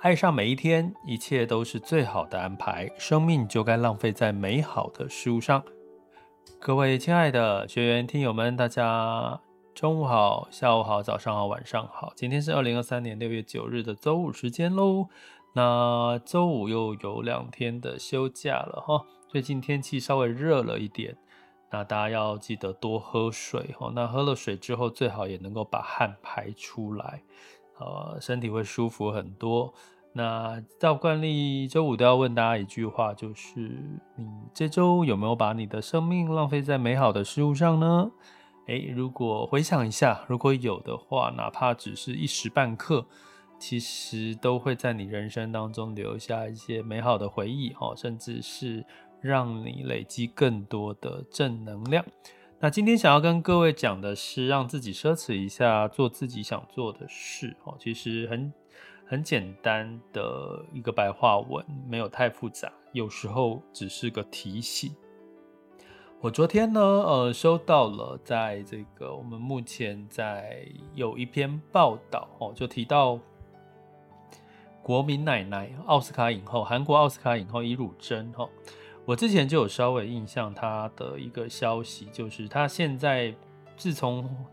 爱上每一天，一切都是最好的安排。生命就该浪费在美好的事物上。各位亲爱的学员、听友们，大家中午好、下午好、早上好、晚上好。今天是二零二三年六月九日的周五时间喽。那周五又有两天的休假了哈。最近天气稍微热了一点，那大家要记得多喝水哈。那喝了水之后，最好也能够把汗排出来。呃，身体会舒服很多。那照惯例，周五都要问大家一句话，就是你这周有没有把你的生命浪费在美好的事物上呢？诶，如果回想一下，如果有的话，哪怕只是一时半刻，其实都会在你人生当中留下一些美好的回忆哦，甚至是让你累积更多的正能量。那今天想要跟各位讲的是，让自己奢侈一下，做自己想做的事哦。其实很很简单的一个白话文，没有太复杂，有时候只是个提醒。我昨天呢，呃，收到了在这个我们目前在有一篇报道哦，就提到国民奶奶奥斯卡影后，韩国奥斯卡影后伊汝贞哈。我之前就有稍微印象，他的一个消息就是，他现在自从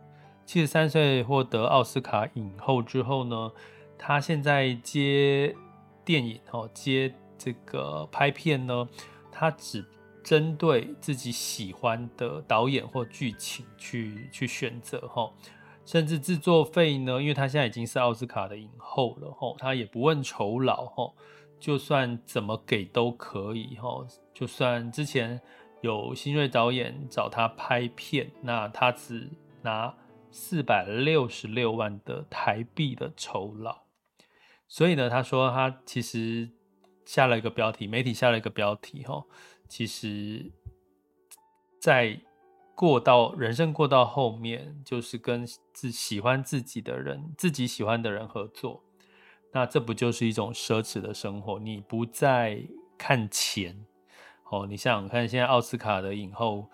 七十三岁获得奥斯卡影后之后呢，他现在接电影哦，接这个拍片呢，他只针对自己喜欢的导演或剧情去去选择哈，甚至制作费呢，因为他现在已经是奥斯卡的影后了哈，他也不问酬劳哈。就算怎么给都可以哈，就算之前有新锐导演找他拍片，那他只拿四百六十六万的台币的酬劳。所以呢，他说他其实下了一个标题，媒体下了一个标题哈，其实，在过到人生过到后面，就是跟自喜欢自己的人，自己喜欢的人合作。那这不就是一种奢侈的生活？你不再看钱哦，你想想看，现在奥斯卡的影后，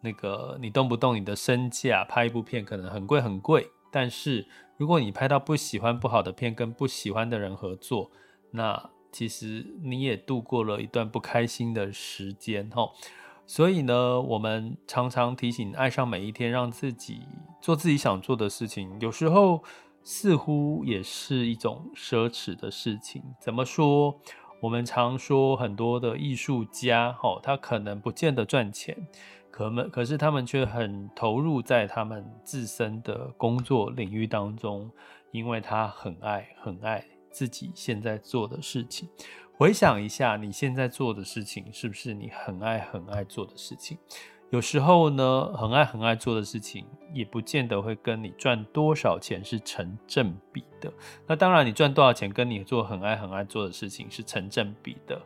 那个你动不动你的身价拍一部片可能很贵很贵，但是如果你拍到不喜欢不好的片，跟不喜欢的人合作，那其实你也度过了一段不开心的时间哦。所以呢，我们常常提醒，爱上每一天，让自己做自己想做的事情，有时候。似乎也是一种奢侈的事情。怎么说？我们常说很多的艺术家，哈，他可能不见得赚钱，可们可是他们却很投入在他们自身的工作领域当中，因为他很爱很爱自己现在做的事情。回想一下，你现在做的事情是不是你很爱很爱做的事情？有时候呢，很爱很爱做的事情，也不见得会跟你赚多少钱是成正比的。那当然，你赚多少钱跟你做很爱很爱做的事情是成正比的，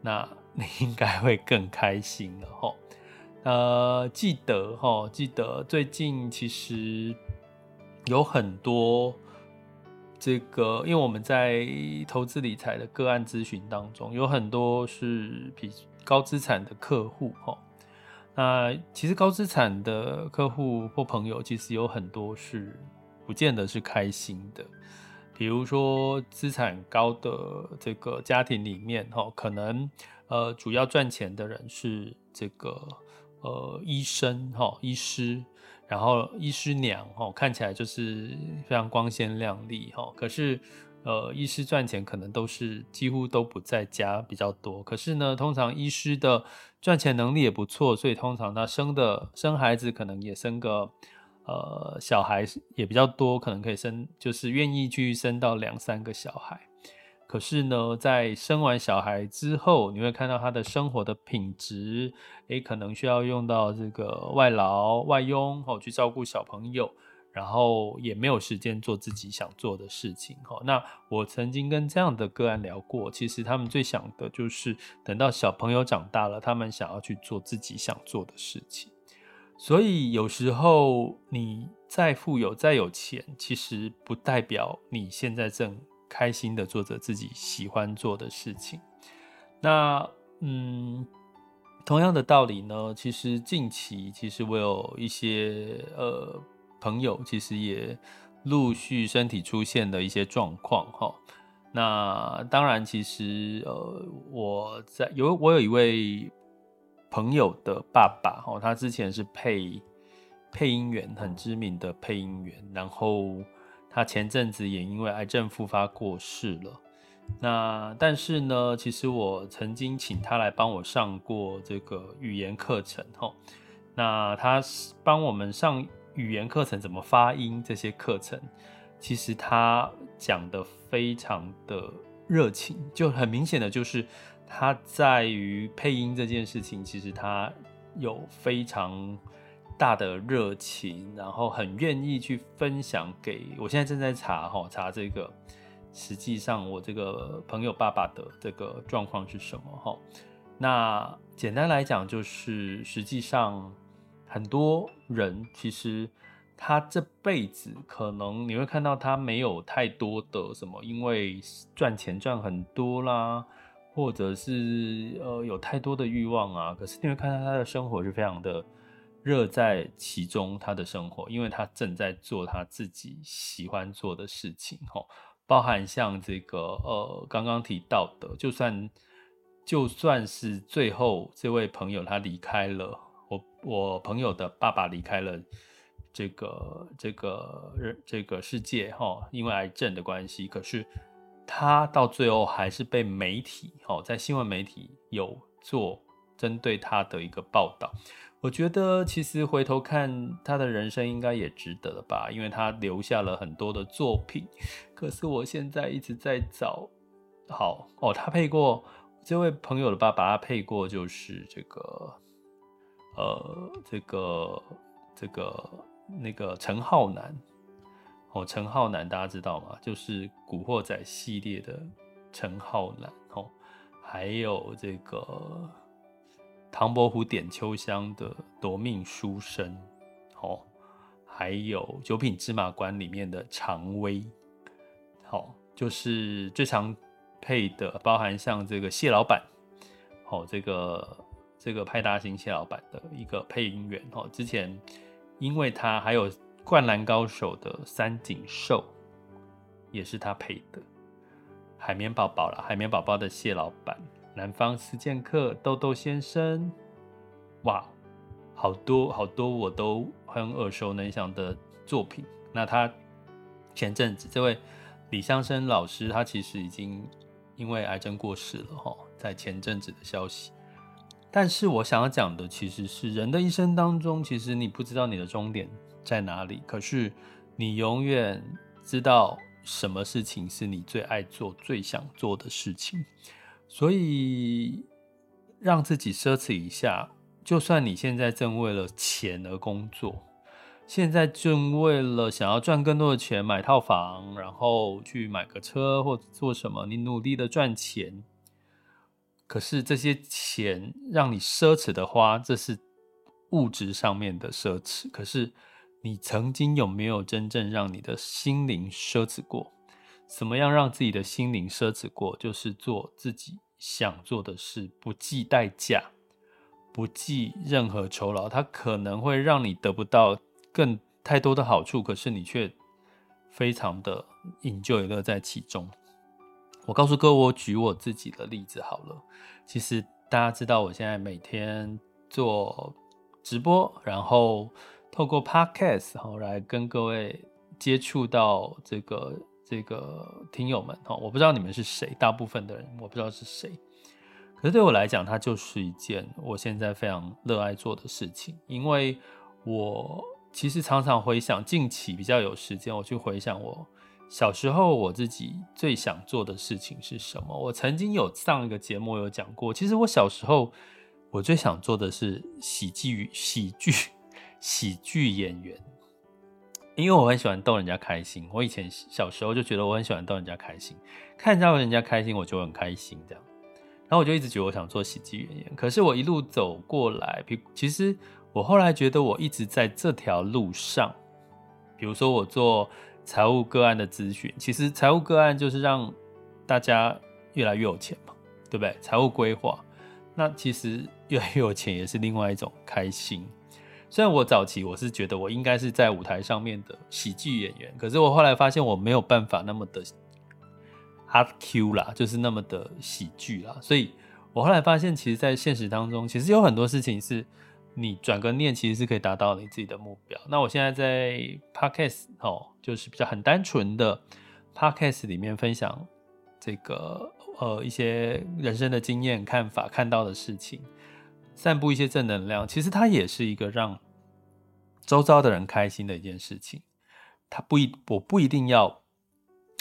那你应该会更开心了哈。呃，记得哈，记得最近其实有很多这个，因为我们在投资理财的个案咨询当中，有很多是比高资产的客户齁。那其实高资产的客户或朋友，其实有很多是不见得是开心的。比如说资产高的这个家庭里面，哈，可能呃主要赚钱的人是这个呃医生，哈，医师，然后医师娘，哈，看起来就是非常光鲜亮丽，哈，可是。呃，医师赚钱可能都是几乎都不在家比较多，可是呢，通常医师的赚钱能力也不错，所以通常他生的生孩子可能也生个呃小孩也比较多，可能可以生就是愿意去生到两三个小孩。可是呢，在生完小孩之后，你会看到他的生活的品质，诶，可能需要用到这个外劳、外佣哦，去照顾小朋友，然后也没有时间做自己想做的事情。那我曾经跟这样的个案聊过，其实他们最想的就是等到小朋友长大了，他们想要去做自己想做的事情。所以有时候你再富有、再有钱，其实不代表你现在正。开心的做着自己喜欢做的事情。那嗯，同样的道理呢，其实近期其实我有一些呃朋友，其实也陆续身体出现了一些状况哈。那当然，其实呃我在有我有一位朋友的爸爸哈，他之前是配配音员，很知名的配音员，然后。他前阵子也因为癌症复发过世了。那但是呢，其实我曾经请他来帮我上过这个语言课程，吼。那他帮我们上语言课程，怎么发音这些课程，其实他讲得非常的热情，就很明显的就是他在于配音这件事情，其实他有非常。大的热情，然后很愿意去分享给我。现在正在查哈，查这个，实际上我这个朋友爸爸的这个状况是什么哈？那简单来讲，就是实际上很多人其实他这辈子可能你会看到他没有太多的什么，因为赚钱赚很多啦，或者是呃有太多的欲望啊。可是你会看到他的生活是非常的。热在其中，他的生活，因为他正在做他自己喜欢做的事情，吼，包含像这个呃，刚刚提到的，就算就算是最后这位朋友他离开了，我我朋友的爸爸离开了这个这个人这个世界，哈，因为癌症的关系，可是他到最后还是被媒体，吼，在新闻媒体有做针对他的一个报道。我觉得其实回头看他的人生应该也值得了吧，因为他留下了很多的作品。可是我现在一直在找，好哦，他配过这位朋友的爸爸，他配过就是这个，呃，这个这个那个陈浩南哦，陈浩南大家知道吗？就是《古惑仔》系列的陈浩南哦，还有这个。唐伯虎点秋香的夺命书生，哦，还有九品芝麻官里面的常威，好，就是最常配的，包含像这个谢老板，哦，这个这个派大星谢老板的一个配音员，哦，之前因为他还有灌篮高手的三井寿，也是他配的，海绵宝宝了，海绵宝宝的谢老板。南方四剑客豆豆先生，哇，好多好多我都很耳熟能详的作品。那他前阵子这位李相生老师，他其实已经因为癌症过世了哈，在前阵子的消息。但是我想要讲的其实是人的一生当中，其实你不知道你的终点在哪里，可是你永远知道什么事情是你最爱做、最想做的事情。所以，让自己奢侈一下。就算你现在正为了钱而工作，现在正为了想要赚更多的钱买套房，然后去买个车或做什么，你努力的赚钱。可是这些钱让你奢侈的花，这是物质上面的奢侈。可是你曾经有没有真正让你的心灵奢侈过？怎么样让自己的心灵奢侈过？就是做自己想做的事，不计代价，不计任何酬劳。它可能会让你得不到更太多的好处，可是你却非常的 enjoy 乐在其中。我告诉各位，我举我自己的例子好了。其实大家知道，我现在每天做直播，然后透过 podcast 然后来跟各位接触到这个。这个听友们哈，我不知道你们是谁，大部分的人我不知道是谁，可是对我来讲，它就是一件我现在非常热爱做的事情。因为我其实常常回想近期比较有时间，我去回想我小时候我自己最想做的事情是什么？我曾经有上一个节目有讲过，其实我小时候我最想做的是喜剧、喜剧、喜剧演员，因为我很喜欢逗人家开心。我以前小时候就觉得我很喜欢逗人家开心，看到人家开心我就很开心，这样。然后我就一直觉得我想做喜剧演员。可是我一路走过来，比其实我后来觉得我一直在这条路上，比如说我做。财务个案的咨询，其实财务个案就是让大家越来越有钱嘛，对不对？财务规划，那其实越来越有钱也是另外一种开心。虽然我早期我是觉得我应该是在舞台上面的喜剧演员，可是我后来发现我没有办法那么的 hard Q 啦，就是那么的喜剧啦。所以我后来发现，其实，在现实当中，其实有很多事情是。你转个念，其实是可以达到你自己的目标。那我现在在 Podcast 哦，就是比较很单纯的 Podcast 里面分享这个呃一些人生的经验、看法、看到的事情，散布一些正能量。其实它也是一个让周遭的人开心的一件事情。它不一，我不一定要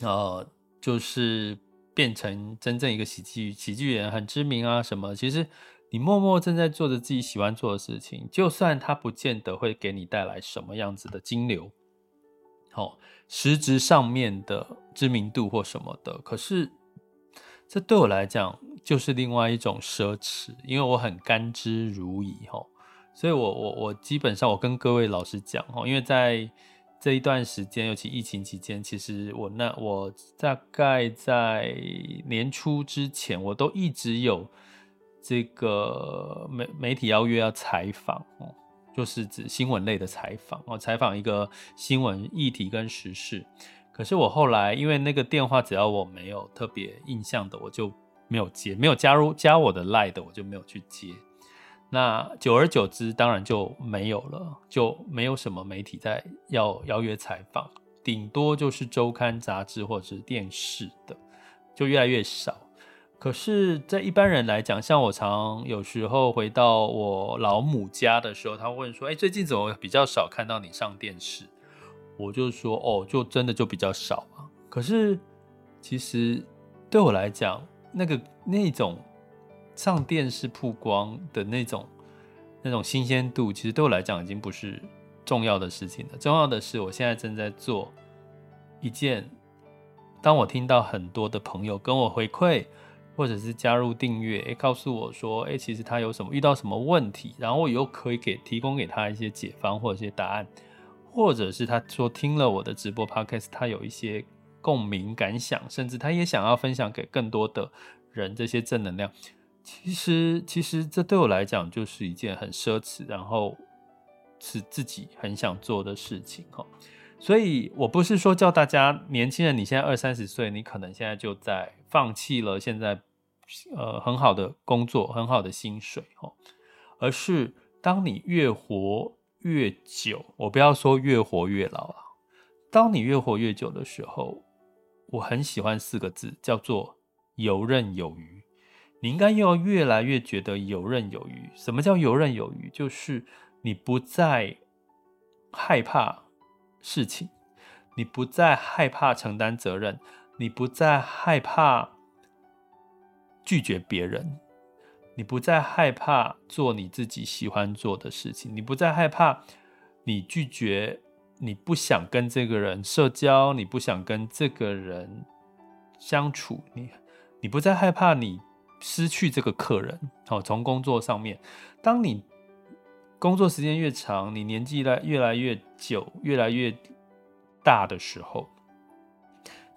呃，就是变成真正一个喜剧喜剧人，很知名啊什么。其实。你默默正在做着自己喜欢做的事情，就算它不见得会给你带来什么样子的金流，好，实质上面的知名度或什么的，可是这对我来讲就是另外一种奢侈，因为我很甘之如饴哈，所以我我我基本上我跟各位老师讲哈，因为在这一段时间，尤其疫情期间，其实我那我大概在年初之前，我都一直有。这个媒媒体邀约要采访哦，就是指新闻类的采访哦，采访一个新闻议题跟时事。可是我后来因为那个电话，只要我没有特别印象的，我就没有接；没有加入加我的 LINE 的，我就没有去接。那久而久之，当然就没有了，就没有什么媒体在要邀约采访，顶多就是周刊杂志或者是电视的，就越来越少。可是，在一般人来讲，像我常有时候回到我老母家的时候，他会问说：“哎，最近怎么比较少看到你上电视？”我就说：“哦，就真的就比较少啊。”可是，其实对我来讲，那个那种上电视曝光的那种那种新鲜度，其实对我来讲已经不是重要的事情了。重要的是，我现在正在做一件，当我听到很多的朋友跟我回馈。或者是加入订阅，诶，告诉我说，诶，其实他有什么遇到什么问题，然后我又可以给提供给他一些解方或者一些答案，或者是他说听了我的直播 podcast，他有一些共鸣感想，甚至他也想要分享给更多的人这些正能量。其实，其实这对我来讲就是一件很奢侈，然后是自己很想做的事情哈。所以我不是说叫大家年轻人，你现在二三十岁，你可能现在就在放弃了现在呃很好的工作、很好的薪水哦，而是当你越活越久，我不要说越活越老了，当你越活越久的时候，我很喜欢四个字，叫做游刃有余。你应该要越来越觉得游刃有余。什么叫游刃有余？就是你不再害怕。事情，你不再害怕承担责任，你不再害怕拒绝别人，你不再害怕做你自己喜欢做的事情，你不再害怕你拒绝，你不想跟这个人社交，你不想跟这个人相处，你你不再害怕你失去这个客人。好，从工作上面，当你。工作时间越长，你年纪来越来越久，越来越大的时候，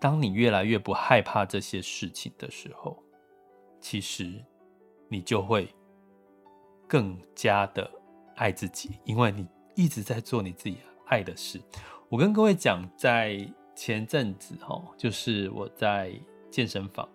当你越来越不害怕这些事情的时候，其实你就会更加的爱自己，因为你一直在做你自己爱的事。我跟各位讲，在前阵子哈，就是我在健身房，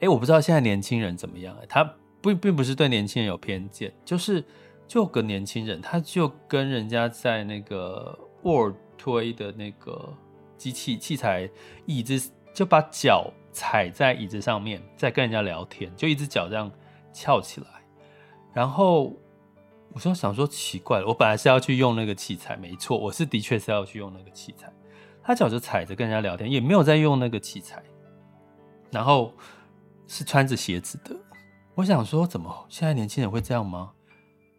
哎，我不知道现在年轻人怎么样，他不并不是对年轻人有偏见，就是。就个年轻人，他就跟人家在那个卧推的那个机器器材椅子，就把脚踩在椅子上面，在跟人家聊天，就一只脚这样翘起来。然后我就想说奇怪了，我本来是要去用那个器材，没错，我是的确是要去用那个器材。他脚就踩着跟人家聊天，也没有在用那个器材，然后是穿着鞋子的。我想说，怎么现在年轻人会这样吗？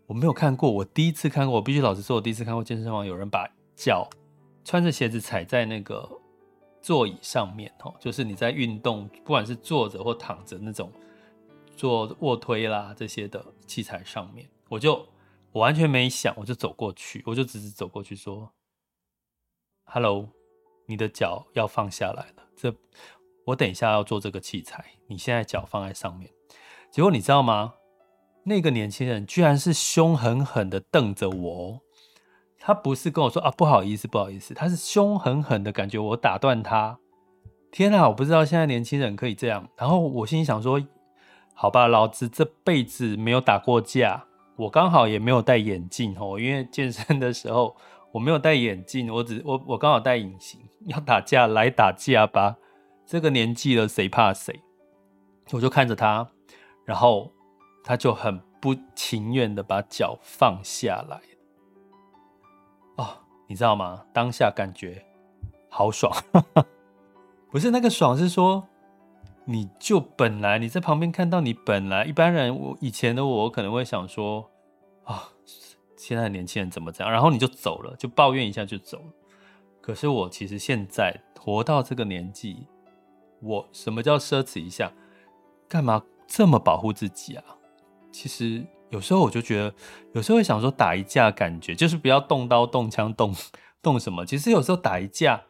我没有看过，我第一次看过。我必须老实说，我第一次看过健身房有人把脚穿着鞋子踩在那个座椅上面，哦，就是你在运动，不管是坐着或躺着那种做卧推啦这些的器材上面，我就我完全没想，我就走过去，我就直直走过去说：“Hello，你的脚要放下来了。这我等一下要做这个器材，你现在脚放在上面。”结果你知道吗？那个年轻人居然是凶狠狠的瞪着我，他不是跟我说啊，不好意思，不好意思，他是凶狠狠的感觉我打断他。天啊，我不知道现在年轻人可以这样。然后我心里想说，好吧，老子这辈子没有打过架，我刚好也没有戴眼镜哦，因为健身的时候我没有戴眼镜，我只我我刚好戴隐形。要打架来打架吧，这个年纪了谁怕谁？我就看着他，然后。他就很不情愿的把脚放下来，哦，你知道吗？当下感觉好爽，不是那个爽，是说你就本来你在旁边看到你本来一般人，我以前的我可能会想说啊、现在的年轻人怎么这样？然后你就走了，就抱怨一下就走了。可是我其实现在活到这个年纪，我什么叫奢侈一下？干嘛这么保护自己啊？其实有时候我就觉得，有时候会想说打一架，感觉就是不要动刀、动枪、动动什么。其实有时候打一架，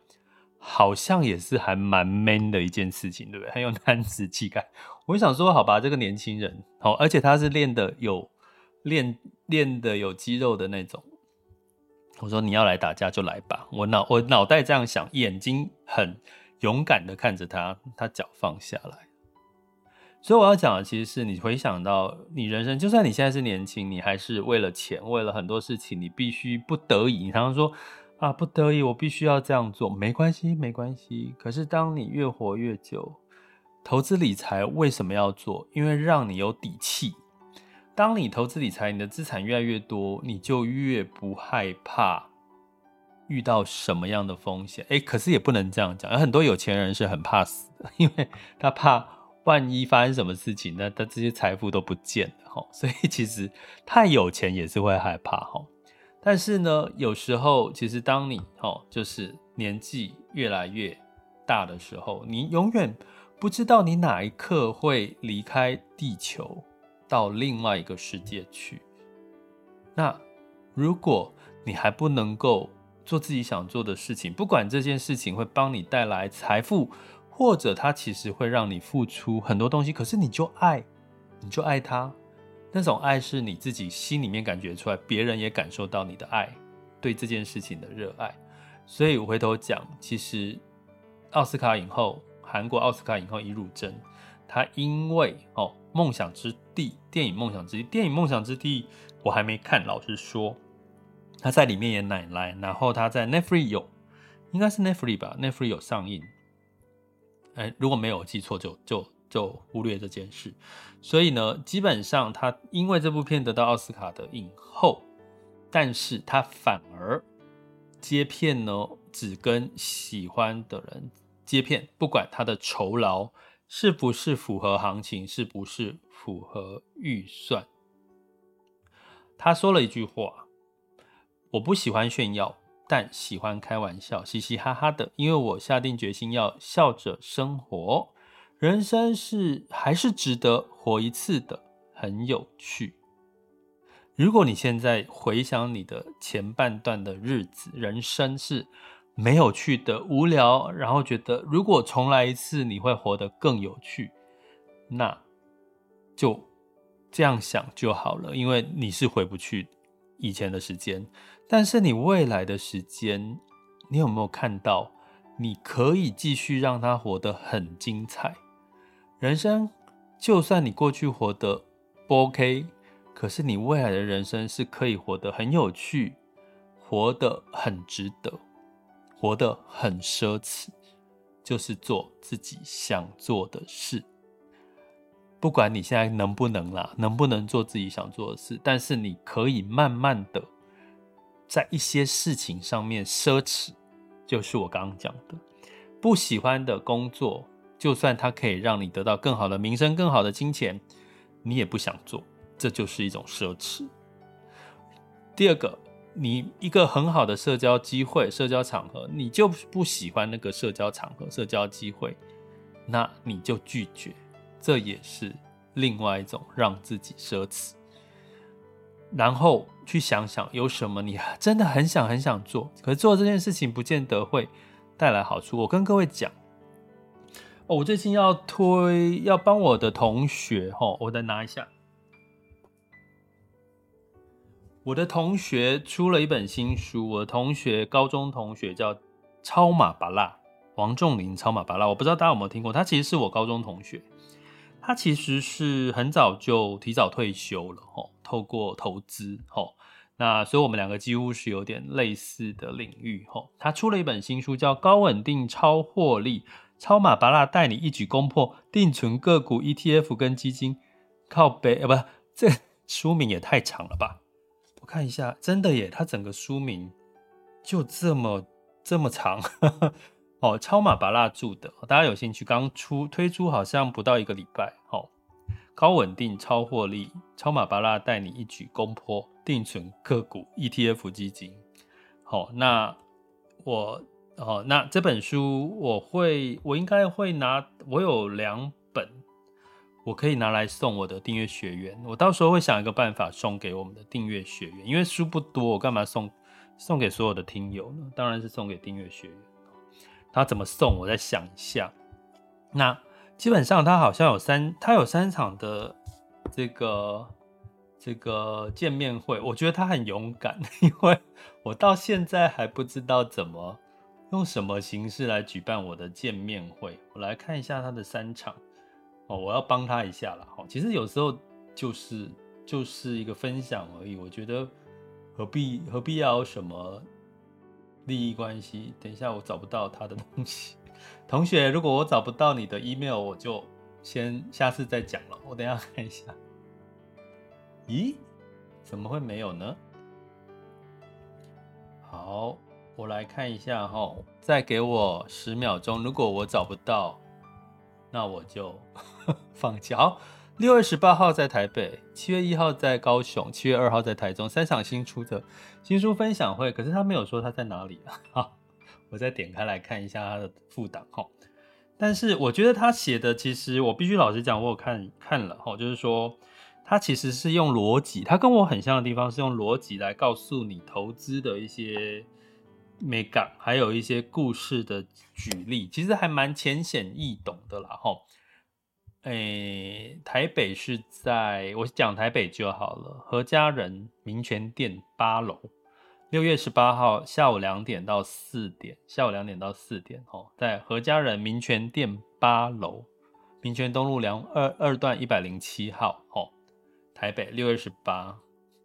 好像也是还蛮 man 的一件事情，对不对？很有男子气概。我就想说，好吧，这个年轻人，好，而且他是练的有练练的有肌肉的那种。我说你要来打架就来吧，我脑我脑袋这样想，眼睛很勇敢的看着他，他脚放下来。所以我要讲的其实是你回想到你人生，就算你现在是年轻，你还是为了钱，为了很多事情，你必须不得已。你常常说啊，不得已，我必须要这样做，没关系，没关系。可是当你越活越久，投资理财为什么要做？因为让你有底气。当你投资理财，你的资产越来越多，你就越不害怕遇到什么样的风险。诶，可是也不能这样讲，有很多有钱人是很怕死的，因为他怕。万一发生什么事情，那他这些财富都不见了哈。所以其实太有钱也是会害怕哈。但是呢，有时候其实当你哈，就是年纪越来越大的时候，你永远不知道你哪一刻会离开地球到另外一个世界去。那如果你还不能够做自己想做的事情，不管这件事情会帮你带来财富。或者他其实会让你付出很多东西，可是你就爱，你就爱他，那种爱是你自己心里面感觉出来，别人也感受到你的爱，对这件事情的热爱。所以我回头讲，其实奥斯卡影后，韩国奥斯卡影后尹汝贞，她因为哦《梦想之地》电影《梦想之地》电影《梦想之地》，我还没看，老实说，她在里面演奶奶，然后她在 Netflix 有，应该是 Netflix 吧，Netflix 有上映。哎，如果没有记错，就就就忽略这件事。所以呢，基本上他因为这部片得到奥斯卡的影后，但是他反而接片呢，只跟喜欢的人接片，不管他的酬劳是不是符合行情，是不是符合预算。他说了一句话：“我不喜欢炫耀。”但喜欢开玩笑，嘻嘻哈哈的，因为我下定决心要笑着生活。人生是还是值得活一次的，很有趣。如果你现在回想你的前半段的日子，人生是没有趣的、无聊，然后觉得如果重来一次，你会活得更有趣，那就这样想就好了，因为你是回不去以前的时间。但是你未来的时间，你有没有看到？你可以继续让它活得很精彩。人生，就算你过去活得不 OK，可是你未来的人生是可以活得很有趣，活得很值得，活得很奢侈，就是做自己想做的事。不管你现在能不能啦，能不能做自己想做的事，但是你可以慢慢的。在一些事情上面奢侈，就是我刚刚讲的，不喜欢的工作，就算它可以让你得到更好的名声、更好的金钱，你也不想做，这就是一种奢侈。第二个，你一个很好的社交机会、社交场合，你就不喜欢那个社交场合、社交机会，那你就拒绝，这也是另外一种让自己奢侈。然后去想想有什么你真的很想很想做，可是做这件事情不见得会带来好处。我跟各位讲，哦，我最近要推，要帮我的同学，哦，我再拿一下。我的同学出了一本新书，我的同学高中同学叫超马巴拉王仲林，超马巴拉，我不知道大家有没有听过，他其实是我高中同学。他其实是很早就提早退休了，吼，透过投资，吼，那所以我们两个几乎是有点类似的领域，吼。他出了一本新书，叫《高稳定超获利》，超马巴拉带你一举攻破定存个股、ETF 跟基金，靠北，呃，不，这书名也太长了吧？我看一下，真的耶，他整个书名就这么这么长。哦，超马巴拉着的，大家有兴趣？刚出推出好像不到一个礼拜。哦，高稳定超获利，超马巴拉带你一举攻破定存个股 ETF 基金。好，那我哦，那这本书我会，我应该会拿，我有两本，我可以拿来送我的订阅学员。我到时候会想一个办法送给我们的订阅学员，因为书不多，我干嘛送送给所有的听友呢？当然是送给订阅学员。他怎么送？我再想一下。那基本上他好像有三，他有三场的这个这个见面会。我觉得他很勇敢，因为我到现在还不知道怎么用什么形式来举办我的见面会。我来看一下他的三场哦，我要帮他一下了。其实有时候就是就是一个分享而已。我觉得何必何必要有什么？利益关系，等一下我找不到他的东西。同学，如果我找不到你的 email，我就先下次再讲了。我等下看一下。咦？怎么会没有呢？好，我来看一下哈，再给我十秒钟。如果我找不到，那我就 放弃。好。六月十八号在台北，七月一号在高雄，七月二号在台中，三场新出的新书分享会。可是他没有说他在哪里啊？我再点开来看一下他的副档哈。但是我觉得他写的，其实我必须老实讲，我有看看了哈，就是说他其实是用逻辑，他跟我很像的地方是用逻辑来告诉你投资的一些美感，还有一些故事的举例，其实还蛮浅显易懂的啦哈。诶、台北是在我讲台北就好了。何家人民权店八楼，六月十八号下午两点到四点，下午两点到四点哦，在何家人民权店八楼，民权东路两二二段一百零七号哦。台北六月十八，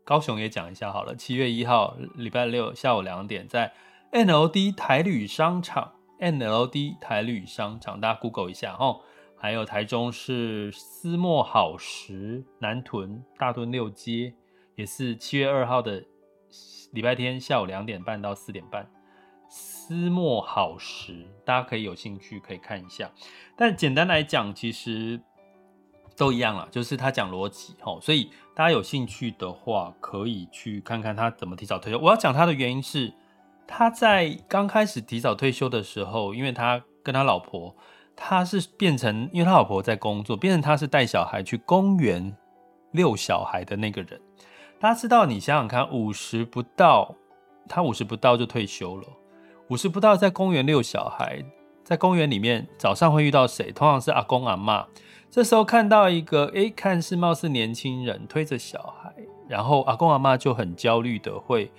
高雄也讲一下好了。七月一号礼拜六下午两点，在 NLD 台旅商场，NLD 台旅商场，大家 Google 一下哦。还有台中是思墨好时，南屯大墩六街，也是七月二号的礼拜天下午两点半到四点半。思墨好时，大家可以有兴趣可以看一下。但简单来讲，其实都一样了，就是他讲逻辑齁，所以大家有兴趣的话，可以去看看他怎么提早退休。我要讲他的原因是，他在刚开始提早退休的时候，因为他跟他老婆。他是变成，因为他老婆在工作，变成他是带小孩去公园遛小孩的那个人。大家知道，你想想看，五十不到，他五十不到就退休了，五十不到在公园遛小孩，在公园里面早上会遇到谁？通常是阿公阿嬷。这时候看到一个，诶，看似貌似年轻人推着小孩，然后阿公阿嬷就很焦虑的会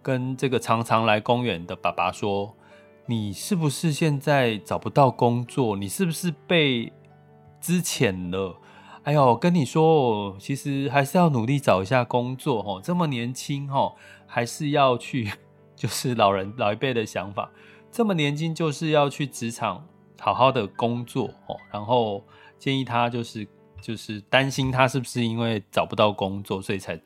跟这个常常来公园的爸爸说。你是不是现在找不到工作？你是不是被资遣了？哎呦，跟你说，其实还是要努力找一下工作哦。这么年轻哦，还是要去，就是老人老一辈的想法。这么年轻就是要去职场好好的工作哦。然后建议他就是就是担心他是不是因为找不到工作，所以才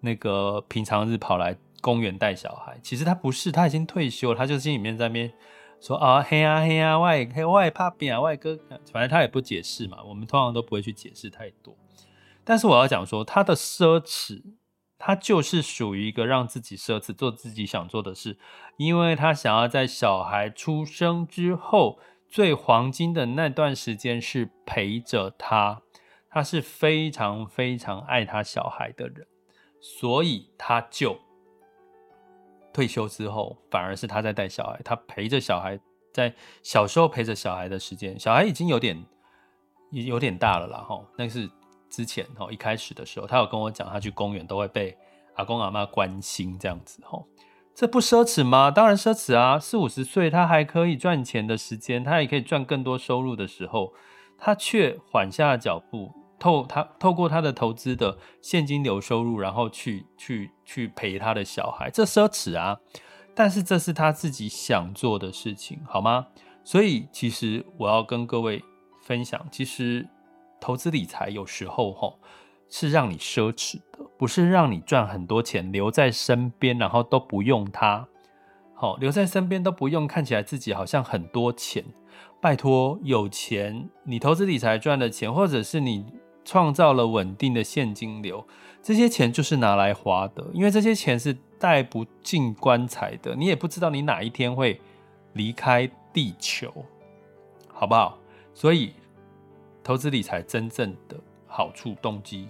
那个平常日跑来公园带小孩。其实他不是，他已经退休了，他就心里面在那边说啊，嘿呀嘿呀，外嘿外怕变啊，外哥，反正他也不解释嘛。我们通常都不会去解释太多。但是我要讲说，他的奢侈，他就是属于一个让自己奢侈，做自己想做的事，因为他想要在小孩出生之后。最黄金的那段时间是陪着他，他是非常非常爱他小孩的人，所以他就退休之后，反而是他在带小孩，他陪着小孩，在小时候陪着小孩的时间，小孩已经有点有点大了啦，吼，那是之前吼一开始的时候，他有跟我讲，他去公园都会被阿公阿妈关心这样子，吼。这不奢侈吗？当然奢侈啊！四五十岁，他还可以赚钱的时间，他也可以赚更多收入的时候，他却缓下了脚步，透他透过他的投资的现金流收入，然后去去去陪他的小孩，这奢侈啊！但是这是他自己想做的事情，好吗？所以其实我要跟各位分享，其实投资理财有时候吼。是让你奢侈的，不是让你赚很多钱留在身边，然后都不用它。好，留在身边都不用，看起来自己好像很多钱。拜托，有钱，你投资理财赚的钱，或者是你创造了稳定的现金流，这些钱就是拿来花的，因为这些钱是带不进棺材的，你也不知道你哪一天会离开地球，好不好？所以，投资理财真正的好处动机。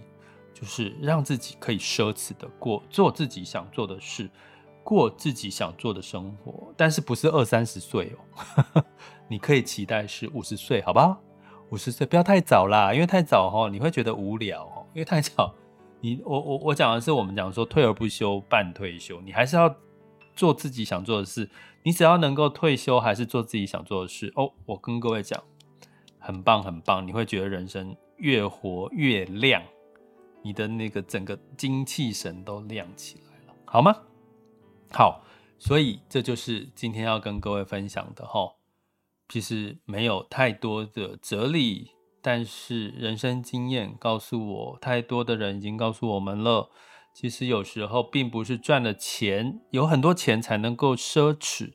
就是让自己可以奢侈的过，做自己想做的事，过自己想做的生活，但是不是二三十岁哦，你可以期待是五十岁，好不好？五十岁不要太早啦，因为太早哦，你会觉得无聊哦，因为太早，你我我我讲的是我们讲说退而不休，半退休，你还是要做自己想做的事，你只要能够退休，还是做自己想做的事哦，我跟各位讲，很棒很棒，你会觉得人生越活越亮。你的那个整个精气神都亮起来了，好吗？好，所以这就是今天要跟各位分享的哦。其实没有太多的哲理，但是人生经验告诉我，太多的人已经告诉我们了。其实有时候并不是赚了钱，有很多钱才能够奢侈。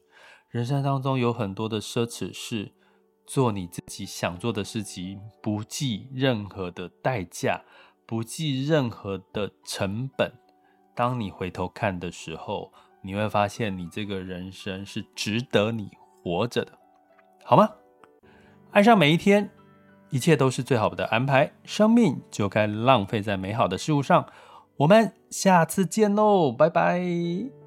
人生当中有很多的奢侈是做你自己想做的事情，不计任何的代价。不计任何的成本，当你回头看的时候，你会发现你这个人生是值得你活着的，好吗？爱上每一天，一切都是最好的安排，生命就该浪费在美好的事物上。我们下次见喽，拜拜。